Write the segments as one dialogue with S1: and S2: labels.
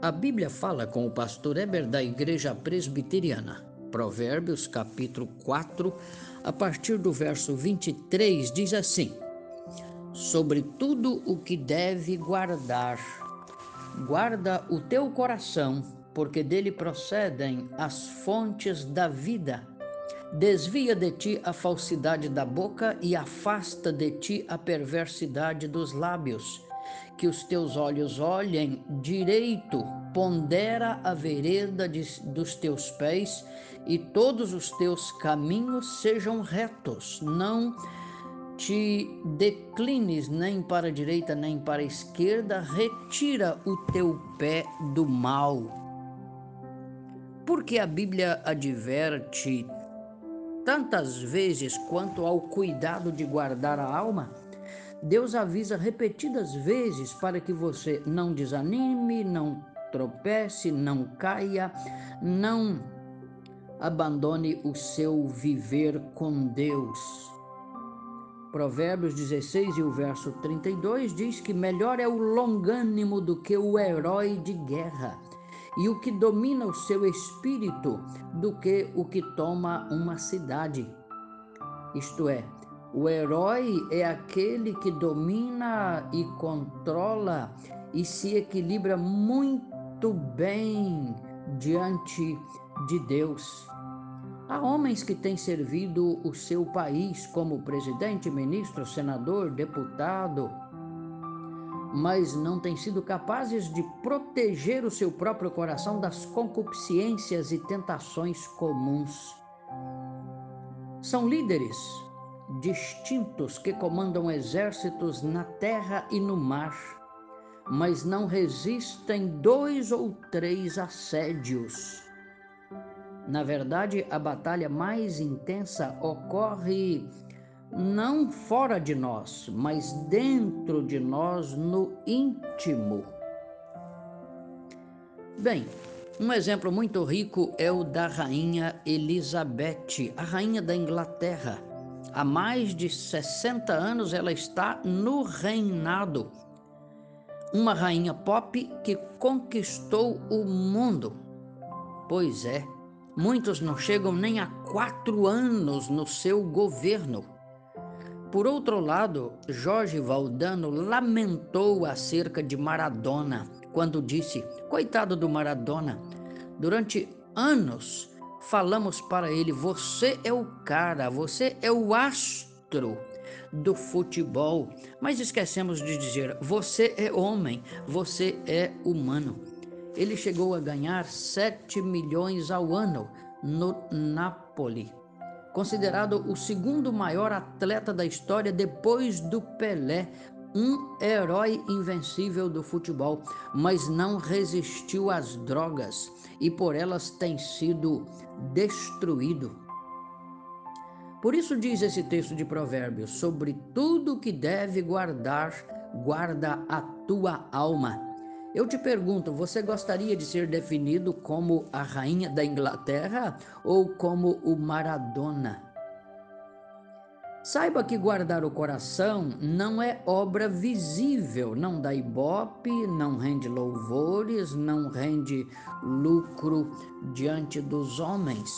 S1: A Bíblia fala com o pastor Eber da Igreja Presbiteriana. Provérbios, capítulo 4, a partir do verso 23, diz assim: Sobre tudo o que deve guardar, guarda o teu coração, porque dele procedem as fontes da vida. Desvia de ti a falsidade da boca e afasta de ti a perversidade dos lábios que os teus olhos olhem direito, pondera a vereda de, dos teus pés e todos os teus caminhos sejam retos. Não te declines nem para a direita nem para a esquerda, retira o teu pé do mal. Porque a Bíblia adverte tantas vezes quanto ao cuidado de guardar a alma? Deus avisa repetidas vezes para que você não desanime, não tropece, não caia, não abandone o seu viver com Deus. Provérbios 16 e o verso 32 diz que melhor é o longânimo do que o herói de guerra, e o que domina o seu espírito do que o que toma uma cidade. Isto é, o herói é aquele que domina e controla e se equilibra muito bem diante de Deus. Há homens que têm servido o seu país como presidente, ministro, senador, deputado, mas não têm sido capazes de proteger o seu próprio coração das concupiscências e tentações comuns. São líderes distintos que comandam exércitos na terra e no mar, mas não resistem dois ou três assédios. Na verdade, a batalha mais intensa ocorre não fora de nós, mas dentro de nós, no íntimo. Bem, um exemplo muito rico é o da rainha Elizabeth, a rainha da Inglaterra Há mais de 60 anos ela está no reinado. Uma rainha pop que conquistou o mundo. Pois é, muitos não chegam nem a quatro anos no seu governo. Por outro lado, Jorge Valdano lamentou acerca de Maradona, quando disse: Coitado do Maradona, durante anos falamos para ele: você é o cara, você é o astro do futebol. Mas esquecemos de dizer: você é homem, você é humano. Ele chegou a ganhar 7 milhões ao ano no Napoli. Considerado o segundo maior atleta da história depois do Pelé, um herói invencível do futebol, mas não resistiu às drogas e por elas tem sido destruído. Por isso diz esse texto de Provérbios: sobre tudo que deve guardar, guarda a tua alma. Eu te pergunto, você gostaria de ser definido como a rainha da Inglaterra ou como o Maradona? Saiba que guardar o coração não é obra visível, não dá ibope, não rende louvores, não rende lucro diante dos homens.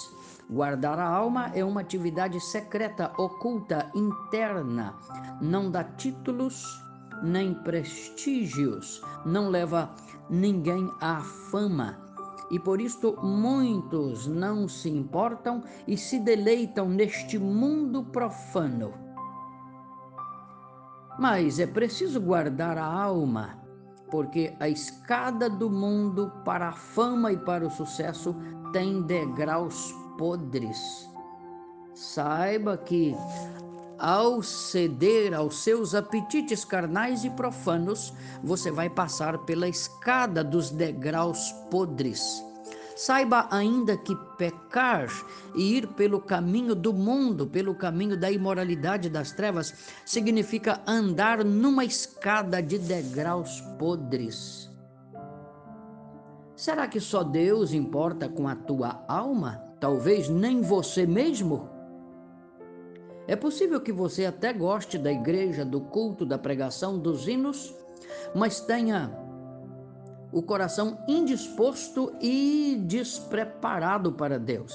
S1: Guardar a alma é uma atividade secreta, oculta, interna, não dá títulos nem prestígios, não leva ninguém à fama e por isto muitos não se importam e se deleitam neste mundo profano. Mas é preciso guardar a alma, porque a escada do mundo para a fama e para o sucesso tem degraus podres. Saiba que ao ceder aos seus apetites carnais e profanos, você vai passar pela escada dos degraus podres. Saiba ainda que pecar e ir pelo caminho do mundo, pelo caminho da imoralidade das trevas, significa andar numa escada de degraus podres. Será que só Deus importa com a tua alma? Talvez nem você mesmo? É possível que você até goste da igreja, do culto, da pregação, dos hinos, mas tenha o coração indisposto e despreparado para Deus.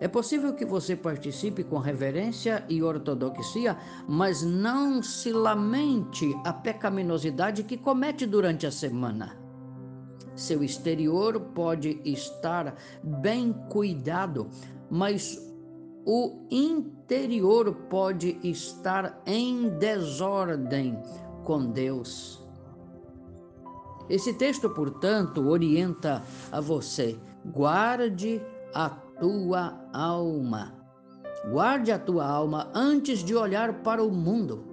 S1: É possível que você participe com reverência e ortodoxia, mas não se lamente a pecaminosidade que comete durante a semana. Seu exterior pode estar bem cuidado, mas o interior pode estar em desordem com Deus. Esse texto, portanto, orienta a você: guarde a tua alma. Guarde a tua alma antes de olhar para o mundo.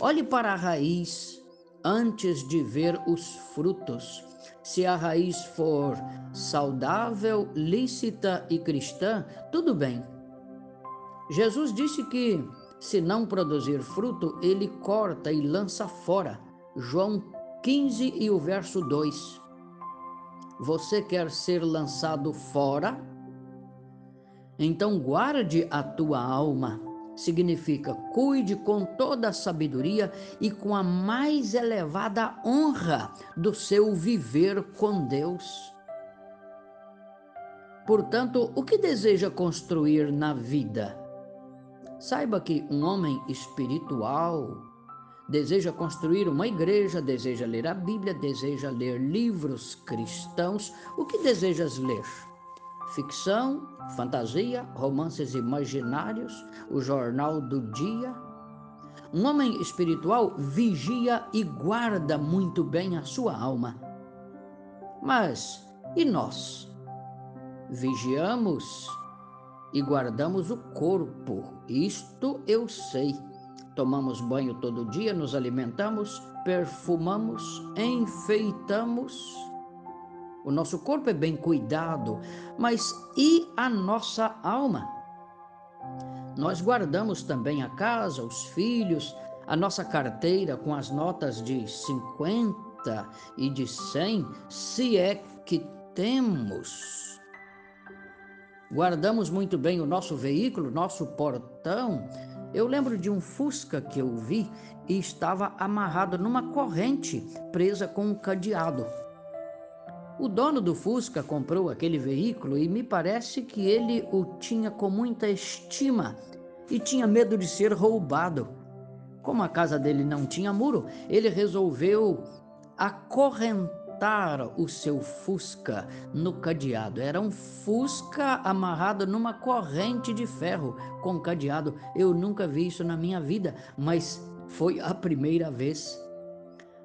S1: Olhe para a raiz antes de ver os frutos. Se a raiz for saudável, lícita e cristã, tudo bem. Jesus disse que, se não produzir fruto, ele corta e lança fora. João 15 e o verso 2. Você quer ser lançado fora? Então guarde a tua alma. Significa cuide com toda a sabedoria e com a mais elevada honra do seu viver com Deus. Portanto, o que deseja construir na vida? Saiba que um homem espiritual deseja construir uma igreja, deseja ler a Bíblia, deseja ler livros cristãos. O que desejas ler? ficção, fantasia, romances imaginários, o jornal do dia. Um homem espiritual vigia e guarda muito bem a sua alma. Mas e nós? Vigiamos e guardamos o corpo, isto eu sei. Tomamos banho todo dia, nos alimentamos, perfumamos, enfeitamos o nosso corpo é bem cuidado, mas e a nossa alma? Nós guardamos também a casa, os filhos, a nossa carteira com as notas de 50 e de 100, se é que temos. Guardamos muito bem o nosso veículo, nosso portão. Eu lembro de um Fusca que eu vi e estava amarrado numa corrente presa com um cadeado. O dono do Fusca comprou aquele veículo e me parece que ele o tinha com muita estima e tinha medo de ser roubado. Como a casa dele não tinha muro, ele resolveu acorrentar o seu Fusca no cadeado. Era um Fusca amarrado numa corrente de ferro com cadeado. Eu nunca vi isso na minha vida, mas foi a primeira vez.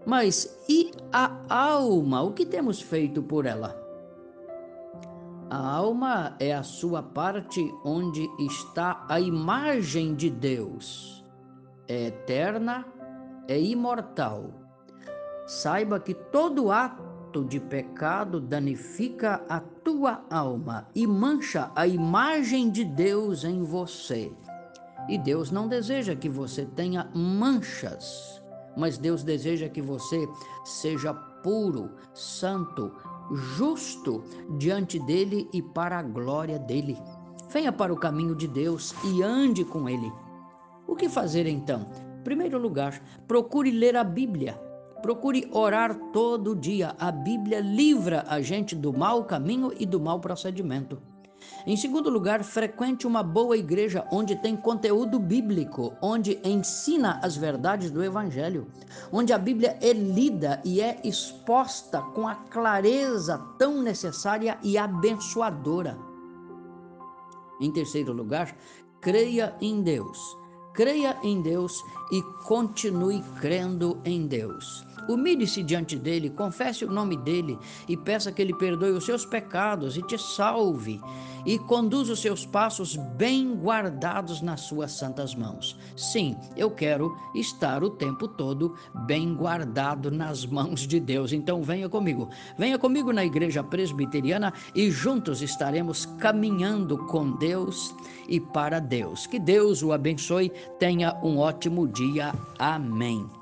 S1: Mas e a alma? O que temos feito por ela? A alma é a sua parte onde está a imagem de Deus. É eterna, é imortal. Saiba que todo ato de pecado danifica a tua alma e mancha a imagem de Deus em você. E Deus não deseja que você tenha manchas mas Deus deseja que você seja puro, santo, justo diante dele e para a glória dele. Venha para o caminho de Deus e ande com ele. O que fazer então? Em primeiro lugar, procure ler a Bíblia. Procure orar todo dia. A Bíblia livra a gente do mau caminho e do mau procedimento. Em segundo lugar, frequente uma boa igreja onde tem conteúdo bíblico, onde ensina as verdades do Evangelho, onde a Bíblia é lida e é exposta com a clareza tão necessária e abençoadora. Em terceiro lugar, creia em Deus. Creia em Deus e continue crendo em Deus. Humilhe-se diante dele, confesse o nome dele e peça que ele perdoe os seus pecados e te salve e conduza os seus passos bem guardados nas suas santas mãos. Sim, eu quero estar o tempo todo bem guardado nas mãos de Deus. Então venha comigo. Venha comigo na igreja presbiteriana e juntos estaremos caminhando com Deus e para Deus. Que Deus o abençoe. Tenha um ótimo dia. Amém.